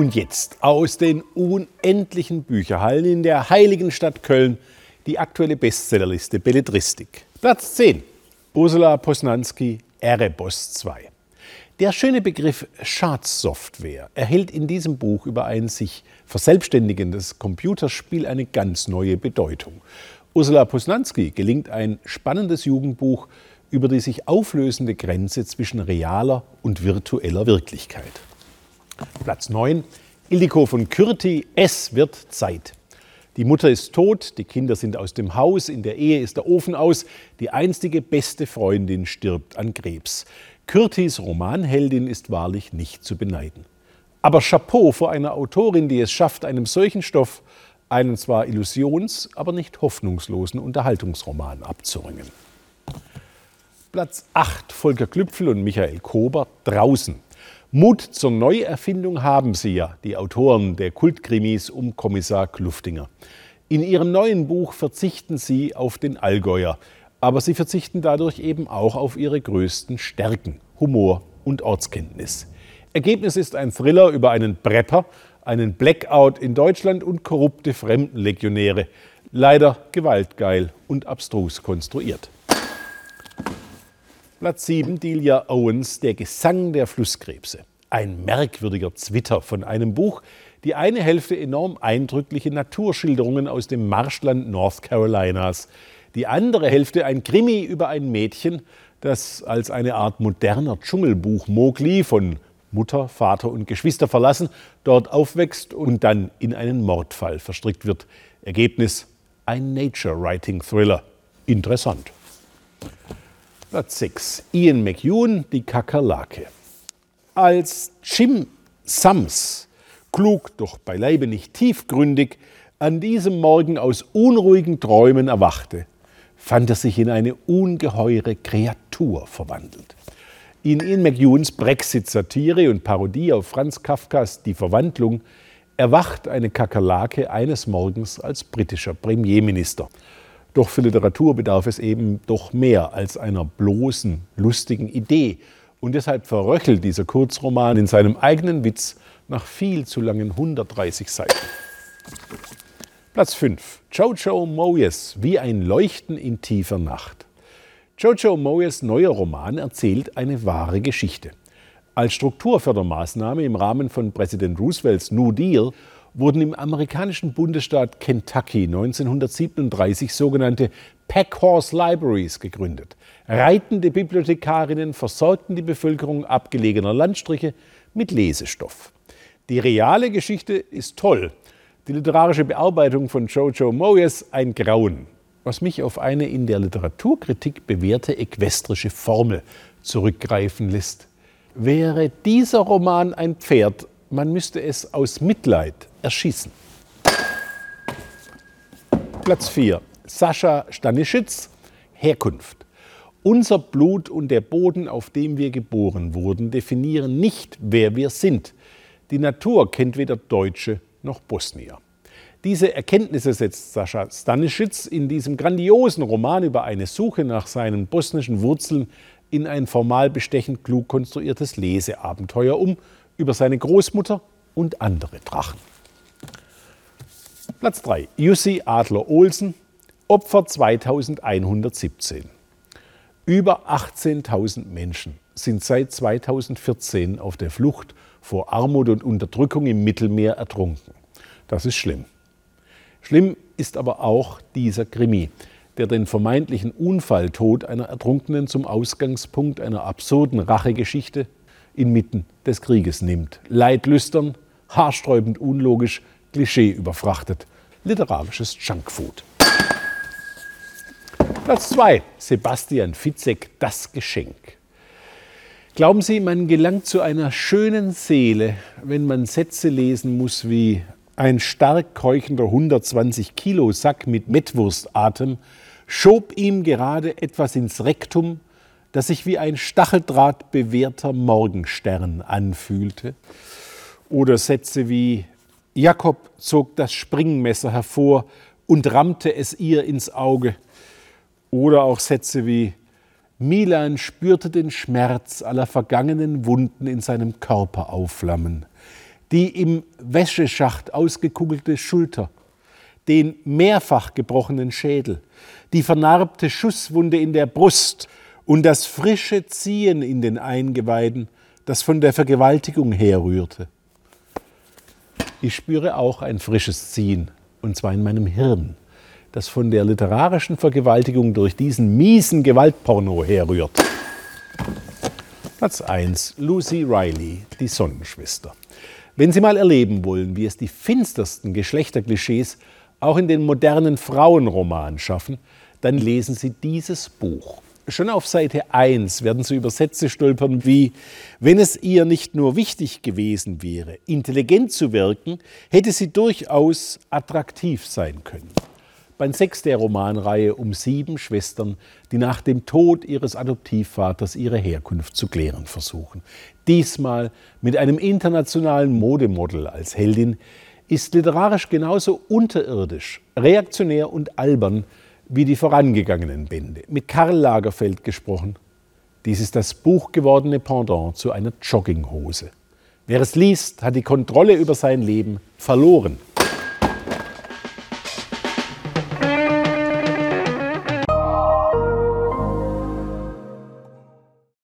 Und jetzt aus den unendlichen Bücherhallen in der heiligen Stadt Köln die aktuelle Bestsellerliste Belletristik. Platz 10. Ursula Posnanski, Erebos 2. Der schöne Begriff Schadsoftware erhält in diesem Buch über ein sich verselbstständigendes Computerspiel eine ganz neue Bedeutung. Ursula Posnanski gelingt ein spannendes Jugendbuch über die sich auflösende Grenze zwischen realer und virtueller Wirklichkeit. Platz 9. Ildiko von Kürti, es wird Zeit. Die Mutter ist tot, die Kinder sind aus dem Haus, in der Ehe ist der Ofen aus, die einstige beste Freundin stirbt an Krebs. Kürtis Romanheldin ist wahrlich nicht zu beneiden. Aber Chapeau vor einer Autorin, die es schafft, einem solchen Stoff einen zwar illusions-, aber nicht hoffnungslosen Unterhaltungsroman abzuringen. Platz 8 Volker Klüpfel und Michael Kober draußen. Mut zur Neuerfindung haben sie ja, die Autoren der Kultkrimis um Kommissar Kluftinger. In ihrem neuen Buch verzichten sie auf den Allgäuer, aber sie verzichten dadurch eben auch auf ihre größten Stärken, Humor und Ortskenntnis. Ergebnis ist ein Thriller über einen Prepper, einen Blackout in Deutschland und korrupte Fremdenlegionäre. Leider gewaltgeil und abstrus konstruiert. Platz 7, Delia Owens, Der Gesang der Flusskrebse. Ein merkwürdiger Zwitter von einem Buch. Die eine Hälfte enorm eindrückliche Naturschilderungen aus dem Marschland North Carolinas. Die andere Hälfte ein Krimi über ein Mädchen, das als eine Art moderner Dschungelbuch Mowgli von Mutter, Vater und Geschwister verlassen, dort aufwächst und dann in einen Mordfall verstrickt wird. Ergebnis ein Nature-Writing-Thriller. Interessant. Platz 6. Ian McEwan, die Kakerlake. Als Jim Sams, klug, doch beileibe nicht tiefgründig, an diesem Morgen aus unruhigen Träumen erwachte, fand er sich in eine ungeheure Kreatur verwandelt. In Ian McEwans Brexit-Satire und Parodie auf Franz Kafkas Die Verwandlung erwacht eine Kakerlake eines Morgens als britischer Premierminister. Doch für Literatur bedarf es eben doch mehr als einer bloßen, lustigen Idee. Und deshalb verröchelt dieser Kurzroman in seinem eigenen Witz nach viel zu langen 130 Seiten. Platz 5. Jojo Moyes, wie ein Leuchten in tiefer Nacht. Jojo Moyes neuer Roman erzählt eine wahre Geschichte. Als Strukturfördermaßnahme im Rahmen von Präsident Roosevelts New Deal wurden im amerikanischen Bundesstaat Kentucky 1937 sogenannte Packhorse Libraries gegründet. Reitende Bibliothekarinnen versorgten die Bevölkerung abgelegener Landstriche mit Lesestoff. Die reale Geschichte ist toll. Die literarische Bearbeitung von Jojo Moyes ein Grauen, was mich auf eine in der Literaturkritik bewährte äquestrische Formel zurückgreifen lässt. Wäre dieser Roman ein Pferd, man müsste es aus Mitleid erschießen. Platz 4. Sascha Stanischitz, Herkunft. Unser Blut und der Boden, auf dem wir geboren wurden, definieren nicht, wer wir sind. Die Natur kennt weder Deutsche noch Bosnier. Diese Erkenntnisse setzt Sascha Stanischitz in diesem grandiosen Roman über eine Suche nach seinen bosnischen Wurzeln in ein formal bestechend klug konstruiertes Leseabenteuer um über seine Großmutter und andere Drachen. Platz 3. Jussi Adler-Olsen, Opfer 2117. Über 18.000 Menschen sind seit 2014 auf der Flucht vor Armut und Unterdrückung im Mittelmeer ertrunken. Das ist schlimm. Schlimm ist aber auch dieser Krimi, der den vermeintlichen Unfalltod einer Ertrunkenen zum Ausgangspunkt einer absurden Rachegeschichte inmitten des Krieges nimmt. Leidlüstern, haarsträubend unlogisch, Klischee überfrachtet. Literarisches Junkfood. Platz 2. Sebastian Fitzek, Das Geschenk. Glauben Sie, man gelangt zu einer schönen Seele, wenn man Sätze lesen muss wie ein stark keuchender 120 Kilo Sack mit Mettwurstatem schob ihm gerade etwas ins Rektum, das sich wie ein stacheldrahtbewehrter Morgenstern anfühlte. Oder Sätze wie Jakob zog das Springmesser hervor und rammte es ihr ins Auge. Oder auch Sätze wie Milan spürte den Schmerz aller vergangenen Wunden in seinem Körper aufflammen. die im Wäscheschacht ausgekugelte Schulter, den mehrfach gebrochenen Schädel, die vernarbte Schusswunde in der Brust und das frische Ziehen in den Eingeweiden, das von der Vergewaltigung herrührte. Ich spüre auch ein frisches Ziehen, und zwar in meinem Hirn, das von der literarischen Vergewaltigung durch diesen miesen Gewaltporno herrührt. Platz 1. Lucy Riley, die Sonnenschwester. Wenn Sie mal erleben wollen, wie es die finstersten Geschlechterklischees auch in den modernen Frauenromanen schaffen, dann lesen Sie dieses Buch. Schon auf Seite 1 werden Sie über Sätze stolpern wie, wenn es ihr nicht nur wichtig gewesen wäre, intelligent zu wirken, hätte sie durchaus attraktiv sein können. Band 6 der Romanreihe um sieben Schwestern, die nach dem Tod ihres Adoptivvaters ihre Herkunft zu klären versuchen. Diesmal mit einem internationalen Modemodel als Heldin, ist literarisch genauso unterirdisch, reaktionär und albern wie die vorangegangenen Bände. Mit Karl Lagerfeld gesprochen. Dies ist das buchgewordene Pendant zu einer Jogginghose. Wer es liest, hat die Kontrolle über sein Leben verloren.